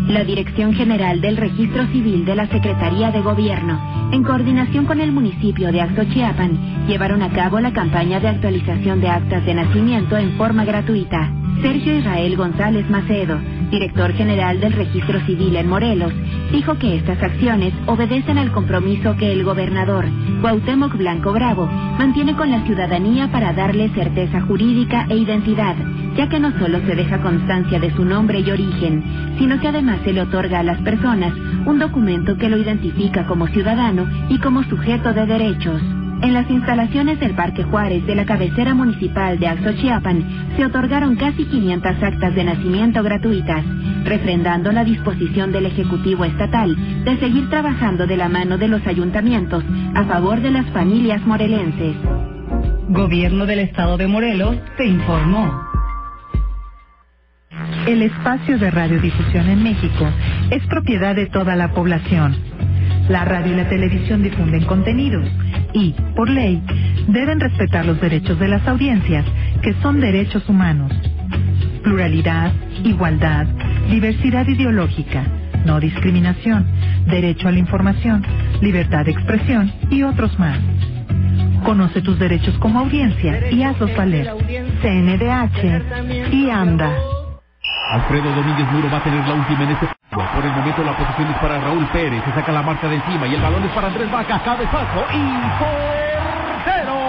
La Dirección General del Registro Civil de la Secretaría de Gobierno, en coordinación con el municipio de Chiapan, llevaron a cabo la campaña de actualización de actas de nacimiento en forma gratuita. Sergio Israel González Macedo, director general del Registro Civil en Morelos, dijo que estas acciones obedecen al compromiso que el gobernador, Cuauhtémoc Blanco Bravo, mantiene con la ciudadanía para darle certeza jurídica e identidad, ya que no solo se deja constancia de su nombre y origen, sino que además se le otorga a las personas un documento que lo identifica como ciudadano y como sujeto de derechos. En las instalaciones del Parque Juárez de la cabecera municipal de Axochiapan se otorgaron casi 500 actas de nacimiento gratuitas, refrendando la disposición del Ejecutivo Estatal de seguir trabajando de la mano de los ayuntamientos a favor de las familias morelenses. Gobierno del Estado de Morelos se informó. El espacio de radiodifusión en México es propiedad de toda la población. La radio y la televisión difunden contenidos y, por ley, deben respetar los derechos de las audiencias, que son derechos humanos. Pluralidad, igualdad, diversidad ideológica, no discriminación, derecho a la información, libertad de expresión y otros más. Conoce tus derechos como audiencia y hazlos valer. CNDH y ANDA. Alfredo Domínguez Muro va a tener la última en este por el momento la posición es para Raúl Pérez, se saca la marca de encima y el balón es para Andrés Vaca, cabezazo y portero.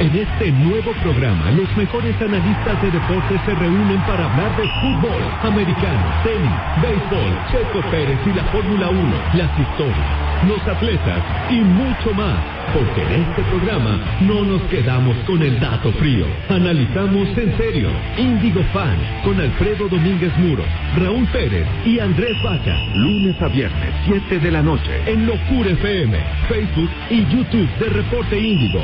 En este nuevo programa, los mejores analistas de deportes se reúnen para hablar de fútbol, americano, tenis, béisbol, Checo Pérez y la Fórmula 1, las historias, los atletas y mucho más porque en este programa no nos quedamos con el dato frío. Analizamos en serio. Índigo Fan con Alfredo Domínguez Muro, Raúl Pérez y Andrés Vaca. Lunes a viernes, 7 de la noche, en Locura FM, Facebook y YouTube de Reporte Índigo.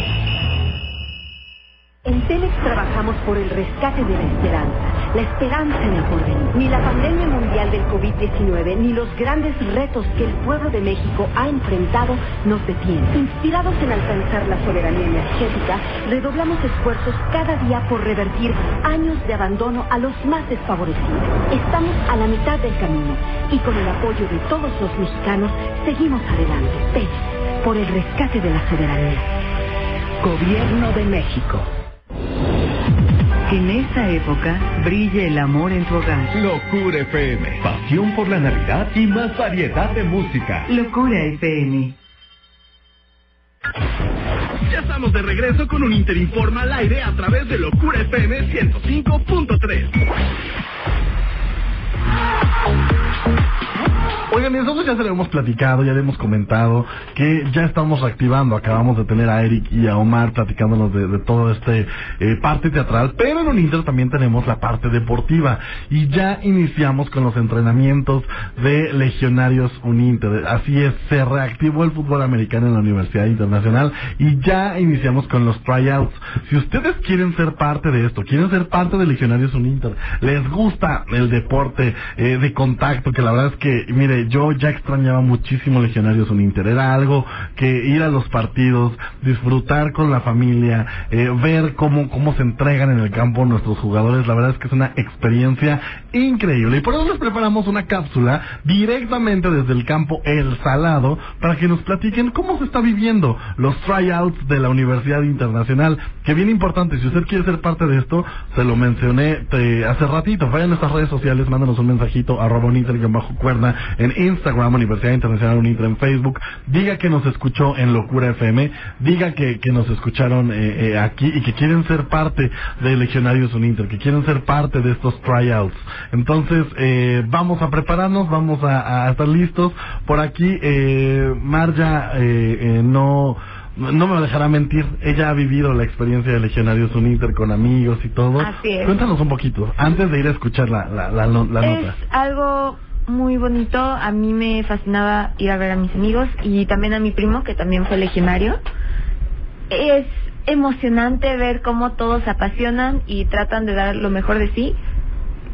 En Telex trabajamos por el rescate de la esperanza, la esperanza en el porvenir. Ni la pandemia mundial del COVID-19 ni los grandes retos que el pueblo de México ha enfrentado nos detienen. Inspirados en alcanzar la soberanía energética, redoblamos esfuerzos cada día por revertir años de abandono a los más desfavorecidos. Estamos a la mitad del camino y con el apoyo de todos los mexicanos seguimos adelante. Telex, por el rescate de la soberanía. Gobierno de México. Que en esta época brille el amor en tu hogar. Locura FM. Pasión por la Navidad y más variedad de música. Locura FM. Ya estamos de regreso con un Interinforma al aire a través de Locura FM 105.3. Oigan, nosotros ya se lo hemos platicado, ya le hemos comentado que ya estamos reactivando. Acabamos de tener a Eric y a Omar platicándonos de, de todo este eh, parte teatral, pero en Uninter también tenemos la parte deportiva y ya iniciamos con los entrenamientos de Legionarios Uninter. Así es, se reactivó el fútbol americano en la Universidad Internacional y ya iniciamos con los tryouts. Si ustedes quieren ser parte de esto, quieren ser parte de Legionarios Uninter, les gusta el deporte eh, de contacto, que la verdad es que, mire, eh, yo ya extrañaba muchísimo Legionarios Uninter. Era algo que ir a los partidos, disfrutar con la familia, eh, ver cómo, cómo se entregan en el campo nuestros jugadores, la verdad es que es una experiencia increíble. Y por eso les preparamos una cápsula directamente desde el campo El Salado para que nos platiquen cómo se está viviendo los tryouts de la Universidad Internacional, que bien importante, si usted quiere ser parte de esto, se lo mencioné hace ratito, vayan a nuestras redes sociales, mándanos un mensajito, arroba bajo cuerda Instagram, Universidad Internacional Uninter en Facebook, diga que nos escuchó en Locura FM, diga que, que nos escucharon eh, eh, aquí y que quieren ser parte de Legionarios Uninter, que quieren ser parte de estos tryouts. Entonces, eh, vamos a prepararnos, vamos a, estar listos. Por aquí, eh, Marja no no me dejará mentir, ella ha vivido la experiencia de Legionarios Uninter con amigos y todo. Así es. Cuéntanos un poquito, antes de ir a escuchar la, la, la, nota. Es algo muy bonito, a mí me fascinaba ir a ver a mis amigos y también a mi primo, que también fue legionario. Es emocionante ver cómo todos se apasionan y tratan de dar lo mejor de sí.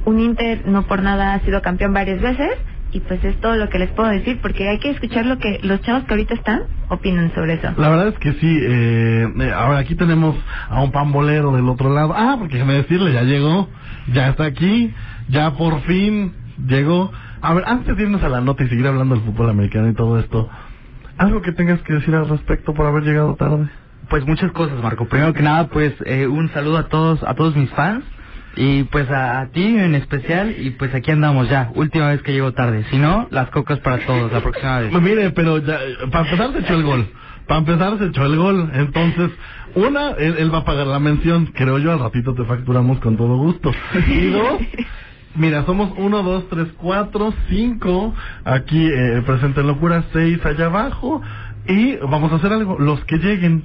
Un Inter no por nada ha sido campeón varias veces y pues es todo lo que les puedo decir porque hay que escuchar lo que los chavos que ahorita están opinan sobre eso. La verdad es que sí, eh, eh, ahora aquí tenemos a un pambolero del otro lado. Ah, porque déjame decirle, ya llegó, ya está aquí, ya por fin llegó. A ver, antes de irnos a la nota y seguir hablando del fútbol americano y todo esto, algo que tengas que decir al respecto por haber llegado tarde. Pues muchas cosas, Marco. Primero que nada, pues eh, un saludo a todos, a todos mis fans y pues a, ti en especial, y pues aquí andamos ya, última vez que llego tarde. Si no, las cocas para todos la próxima vez. Pues mire, pero ya, para empezar se echó el gol. Para empezar se echó el gol. Entonces, una, él, va a pagar la mención. Creo yo, al ratito te facturamos con todo gusto. Y dos, Mira, somos uno, dos, tres, cuatro, cinco. Aquí eh, presente locura, seis allá abajo. Y vamos a hacer algo. Los que lleguen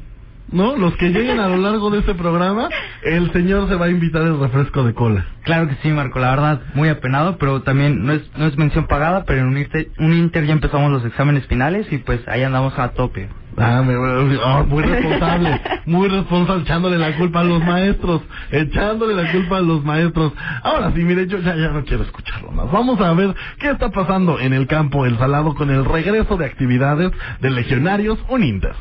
¿no? Los que lleguen a lo largo de este programa, el señor se va a invitar el refresco de cola. Claro que sí, Marco, la verdad, muy apenado, pero también no es, no es mención pagada, pero en un inter, un inter ya empezamos los exámenes finales y pues ahí andamos a tope. Ah, ah, muy responsable, muy responsable, echándole la culpa a los maestros, echándole la culpa a los maestros. Ahora sí, mire, yo ya, ya no quiero escucharlo más. Vamos a ver qué está pasando en el campo El Salado con el regreso de actividades de Legionarios Uninter.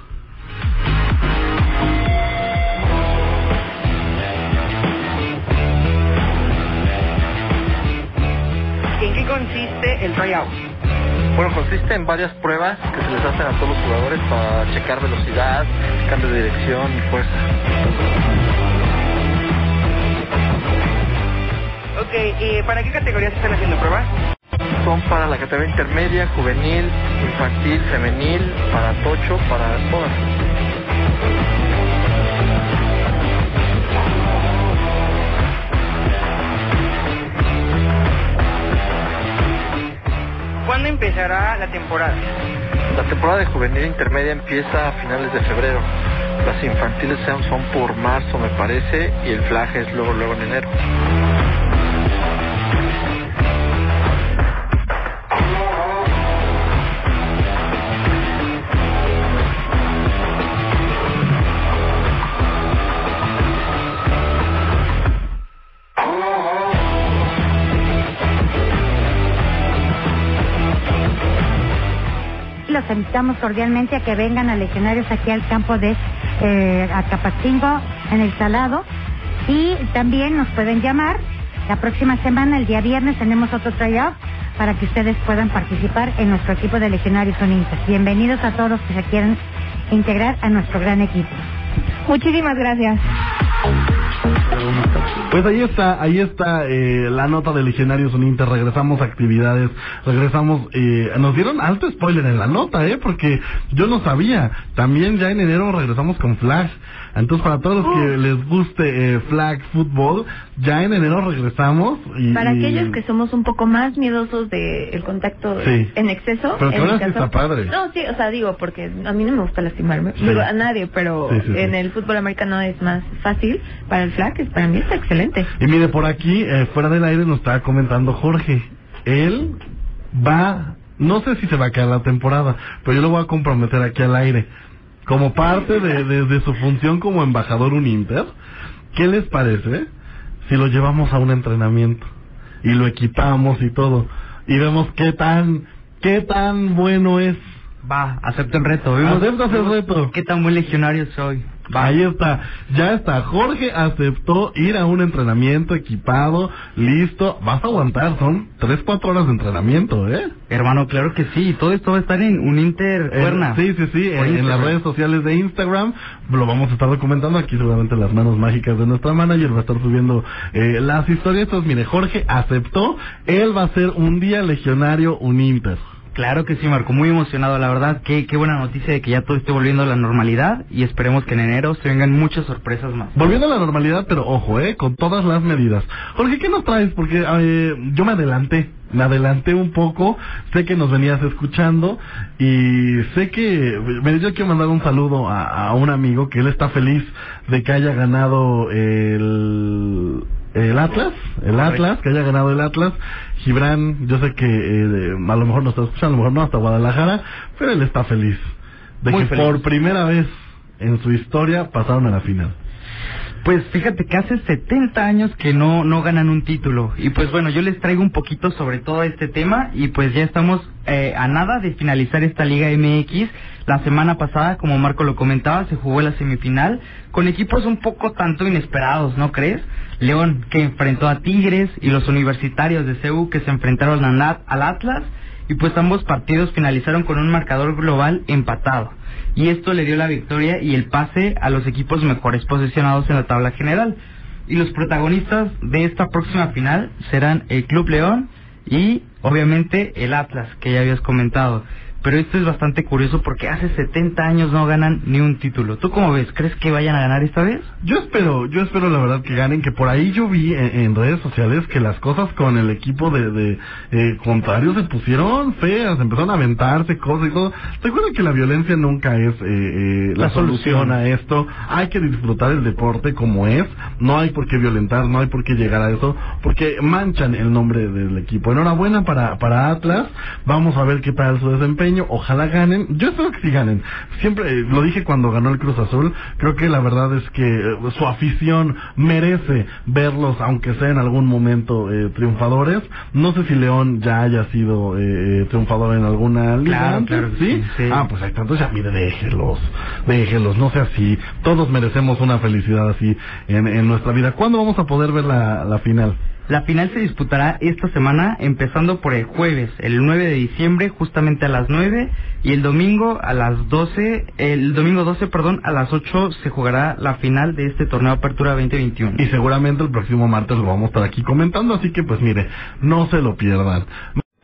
consiste el tryout? Bueno, consiste en varias pruebas que se les hacen a todos los jugadores para checar velocidad, cambio de dirección y fuerza. Ok, ¿y para qué categorías están haciendo pruebas? Son para la categoría intermedia, juvenil, infantil, femenil, para tocho, para todas. ¿Cuándo empezará la temporada? La temporada de juvenil intermedia empieza a finales de febrero. Las infantiles son por marzo, me parece, y el flag es luego, luego en enero. Los invitamos cordialmente a que vengan a legionarios aquí al campo de eh, Acapacingo, en el Salado. Y también nos pueden llamar. La próxima semana, el día viernes, tenemos otro tryout para que ustedes puedan participar en nuestro equipo de legionarios unintas. Bienvenidos a todos los que se quieran integrar a nuestro gran equipo. Muchísimas gracias. Pues ahí está, ahí está eh, la nota de Legionarios Uninter. Regresamos a actividades, regresamos. Eh, nos dieron alto spoiler en la nota, ¿eh? Porque yo no sabía. También ya en enero regresamos con Flash. Entonces, para todos los que les guste eh, flag football, ya en enero regresamos. Y, para aquellos que somos un poco más miedosos del el contacto en exceso. Pero que está padre. No, sí, o sea, digo, porque a mí no me gusta lastimarme. Digo, a nadie, pero en el fútbol americano es más fácil. Para el flag, para mí está excelente. Y mire, por aquí, eh, fuera del aire, nos estaba comentando Jorge. Él va, no sé si se va a quedar la temporada, pero yo lo voy a comprometer aquí al aire como parte de, su función como embajador Uninter, ¿qué les parece si lo llevamos a un entrenamiento y lo equipamos y todo y vemos qué tan ¿Qué tan bueno es? Va, acepto el reto. Vimos Aceptas el reto. ¿Qué tan buen legionario soy? Ahí está, ya está. Jorge aceptó ir a un entrenamiento equipado, listo. Vas a aguantar, son 3, 4 horas de entrenamiento, ¿eh? Hermano, claro que sí. Todo esto va a estar en un Inter eh, sí, sí, sí. En, las redes sociales de Instagram lo vamos a estar documentando. Aquí seguramente las manos mágicas de nuestra manager va a estar subiendo eh, las historias. Entonces, mire, Jorge aceptó. Él va a ser un día legionario, un Inter. Claro que sí, Marco, muy emocionado, la verdad. Qué, qué buena noticia de que ya todo esté volviendo a la normalidad y esperemos que en enero se vengan muchas sorpresas más. Volviendo a la normalidad, pero ojo, eh, con todas las medidas. Jorge, ¿qué nos traes? Porque eh, yo me adelanté, me adelanté un poco, sé que nos venías escuchando y sé que, yo quiero mandar un saludo a un amigo que él está feliz de que haya ganado el el Atlas, el Atlas, que haya ganado el Atlas. Gibran, yo sé que eh, a lo mejor no está escuchando, a lo mejor no hasta Guadalajara, pero él está feliz de que por primera vez en su historia pasaron a la final. Pues fíjate que hace 70 años que no, no ganan un título. Y pues bueno, yo les traigo un poquito sobre todo este tema y pues ya estamos eh, a nada de finalizar esta Liga MX. La semana pasada, como Marco lo comentaba, se jugó la semifinal con equipos un poco tanto inesperados, ¿no crees? León que enfrentó a Tigres y los universitarios de CEU que se enfrentaron al Atlas y pues ambos partidos finalizaron con un marcador global empatado y esto le dio la victoria y el pase a los equipos mejores posicionados en la tabla general. Y los protagonistas de esta próxima final serán el Club León y obviamente el Atlas, que ya habías comentado. Pero esto es bastante curioso porque hace 70 años no ganan ni un título. ¿Tú cómo ves? ¿Crees que vayan a ganar esta vez? Yo espero, yo espero la verdad que ganen, que por ahí yo vi en, redes sociales que las cosas con el equipo de, de eh, contrario se pusieron feas, empezaron a aventarse cosas y todo. Recuerda que la violencia nunca es eh, eh, la, solución a esto. Hay que disfrutar el deporte como es. No hay por qué violentar, no hay por qué llegar a eso, porque manchan el nombre del equipo. Enhorabuena para, para Atlas. Vamos a ver qué tal su desempeño Ojalá ganen. Yo espero que sí ganen. Siempre eh, lo dije cuando ganó el Cruz Azul. Creo que la verdad es que eh, su afición merece verlos, aunque sea en algún momento eh, triunfadores. No sé si León ya haya sido triunfador en alguna liga. Claro, ¿Sí? Ah, pues hay tantos ya, mire, déjelos, déjelos, no sea así. Todos merecemos una felicidad así en, nuestra vida. ¿Cuándo vamos a poder ver la, la final? La final se disputará esta semana, empezando por el jueves, el 9 de diciembre, justamente a las 9, y el domingo a las 12, el domingo 12, perdón, a las 8 se jugará la final de este torneo Apertura 2021. Y seguramente el próximo martes lo vamos a estar aquí comentando, así que pues mire, no se lo pierdan.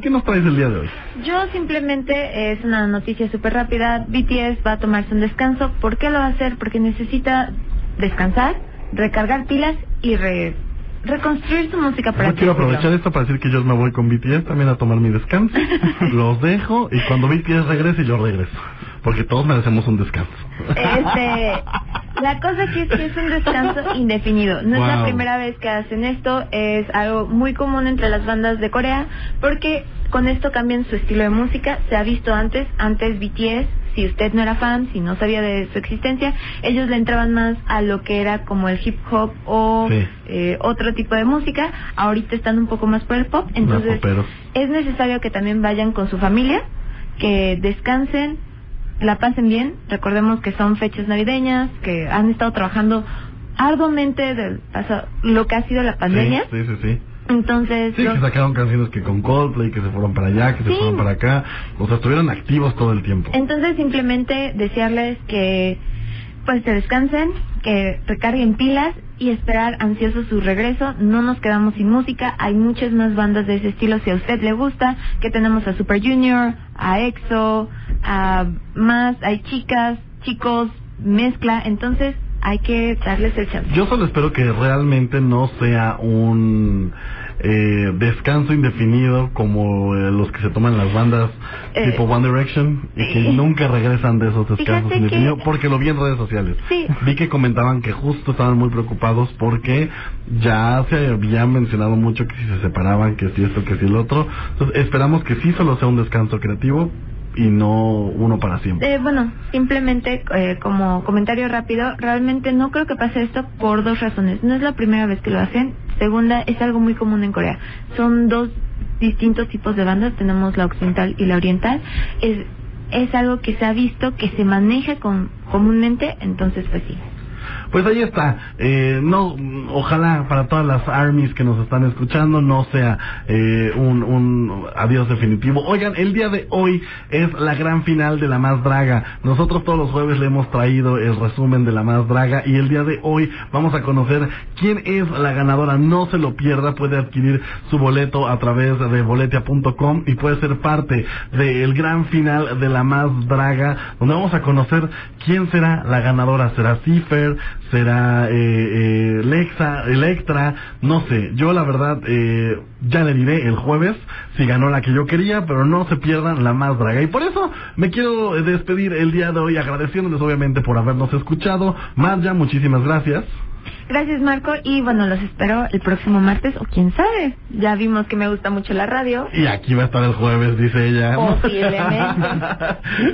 ¿Qué nos traes el día de hoy? Yo simplemente es una noticia súper rápida. BTS va a tomarse un descanso. ¿Por qué lo va a hacer? Porque necesita descansar, recargar pilas y re reconstruir su música para Yo quiero aprovechar esto para decir que yo me voy con BTS también a tomar mi descanso. Los dejo y cuando BTS regrese yo regreso. Porque todos merecemos un descanso. Este, la cosa aquí es que es un descanso indefinido. No es la primera vez que hacen esto, es algo muy común entre las bandas de Corea, porque con esto cambian su estilo de música. Se ha visto antes, antes BTS si usted no era fan, si no sabía de su existencia, ellos le entraban más a lo que era como el hip hop o eh, otro tipo de música. Ahorita están un poco más por el pop, entonces es necesario que también vayan con su familia, que descansen, la pasen bien. Recordemos que son fechas navideñas, que han estado trabajando arduamente de lo que ha sido la pandemia. Sí, sí, sí. Entonces. Sí, que sacaron canciones que con Coldplay, que se fueron para allá, que se fueron para acá. O sea, estuvieron activos todo el tiempo. Entonces, simplemente desearles que pues se descansen, que recarguen pilas y esperar ansiosos su regreso. No nos quedamos sin música, hay muchas más bandas de ese estilo si a usted le gusta, que tenemos a Super Junior, a EXO, a más, hay chicas, chicos, mezcla, entonces hay que darles el chance. Yo solo espero que realmente no sea un eh, descanso indefinido como eh, los que se toman las bandas eh, tipo One Direction y que nunca regresan de esos descansos indefinidos porque lo vi en redes sociales. Vi que comentaban que justo estaban muy preocupados porque ya se había mencionado mucho que si se separaban, que si esto, que si el otro. Entonces esperamos que sí solo sea un descanso creativo y no uno para siempre. Eh, bueno, simplemente eh, como comentario rápido, realmente no creo que pase esto por dos razones. No es la primera vez que lo hacen. Segunda, es algo muy común en Corea. Son dos distintos tipos de bandas, tenemos la occidental y la oriental. Es, es algo que se ha visto, que se maneja con, comúnmente, entonces pues sí. Pues ahí está. Eh, no, ojalá para todas las armies que nos están escuchando no sea eh, un, un adiós definitivo. Oigan, el día de hoy es la gran final de la más draga. Nosotros todos los jueves le hemos traído el resumen de la más draga y el día de hoy vamos a conocer quién es la ganadora. No se lo pierda, puede adquirir su boleto a través de boletia.com y puede ser parte del gran final de la más draga, donde vamos a conocer quién será la ganadora. ¿Será Cipher? Será eh, eh, Lexa, Electra, no sé. Yo la verdad eh, ya le diré el jueves si ganó la que yo quería, pero no se pierdan la más draga. Y por eso me quiero despedir el día de hoy agradeciéndoles obviamente por habernos escuchado. Marja, muchísimas gracias. Gracias, Marco. Y bueno, los espero el próximo martes o quién sabe. Ya vimos que me gusta mucho la radio. Y aquí va a estar el jueves, dice ella. Posiblemente.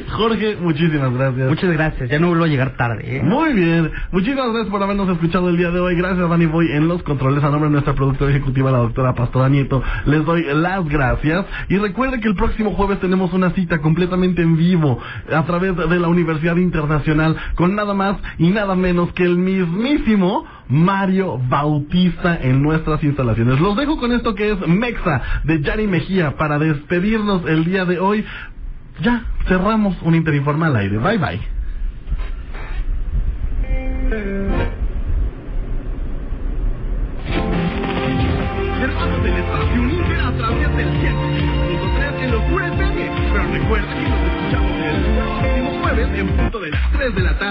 Jorge, muchísimas gracias. Muchas gracias. Ya no vuelvo a llegar tarde. ¿eh? Muy bien. Muchísimas gracias por habernos escuchado el día de hoy. Gracias, Dani Boy, en los controles. A nombre de nuestra productora ejecutiva, la doctora Pastora Nieto, les doy las gracias. Y recuerde que el próximo jueves tenemos una cita completamente en vivo a través de la Universidad Internacional con nada más y nada menos que el mismísimo Mario Bautista en nuestras instalaciones. Los dejo con esto que es Mexa de Yanni Mejía para despedirnos el día de hoy. Ya, cerramos un Interinformal al aire. Bye bye. del espacio Inter a través del 100.3 en Locura FM. Pero recuerda que nos escuchamos el próximo jueves en punto de las 3 de la tarde.